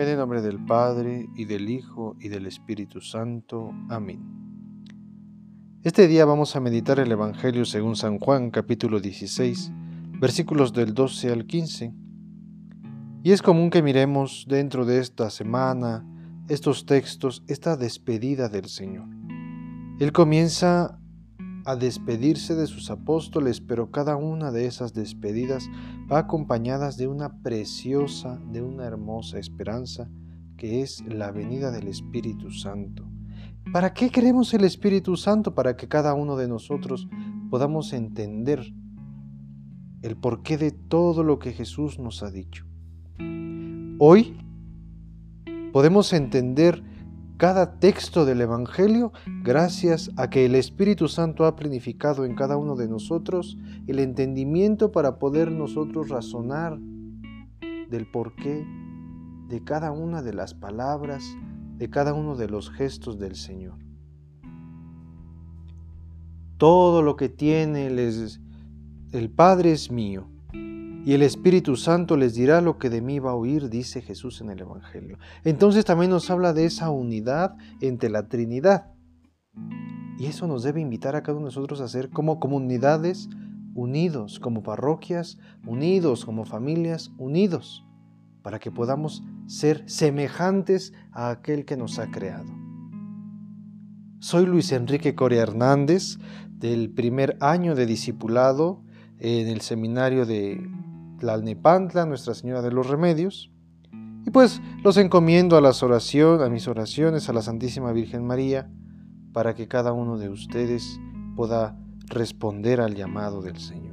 En el nombre del Padre, y del Hijo, y del Espíritu Santo. Amén. Este día vamos a meditar el Evangelio según San Juan, capítulo 16, versículos del 12 al 15. Y es común que miremos dentro de esta semana estos textos, esta despedida del Señor. Él comienza a despedirse de sus apóstoles, pero cada una de esas despedidas va acompañadas de una preciosa, de una hermosa esperanza, que es la venida del Espíritu Santo. ¿Para qué queremos el Espíritu Santo? Para que cada uno de nosotros podamos entender el porqué de todo lo que Jesús nos ha dicho. Hoy podemos entender cada texto del Evangelio gracias a que el Espíritu Santo ha planificado en cada uno de nosotros el entendimiento para poder nosotros razonar del porqué de cada una de las palabras, de cada uno de los gestos del Señor. Todo lo que tiene el Padre es mío y el Espíritu Santo les dirá lo que de mí va a oír, dice Jesús en el Evangelio. Entonces también nos habla de esa unidad entre la Trinidad. Y eso nos debe invitar a cada uno de nosotros a ser como comunidades unidos, como parroquias unidos, como familias unidos, para que podamos ser semejantes a aquel que nos ha creado. Soy Luis Enrique Coria Hernández, del primer año de discipulado en el seminario de Tlalnepantla, Nuestra Señora de los Remedios. Y pues los encomiendo a las oraciones, a mis oraciones, a la Santísima Virgen María, para que cada uno de ustedes pueda responder al llamado del Señor.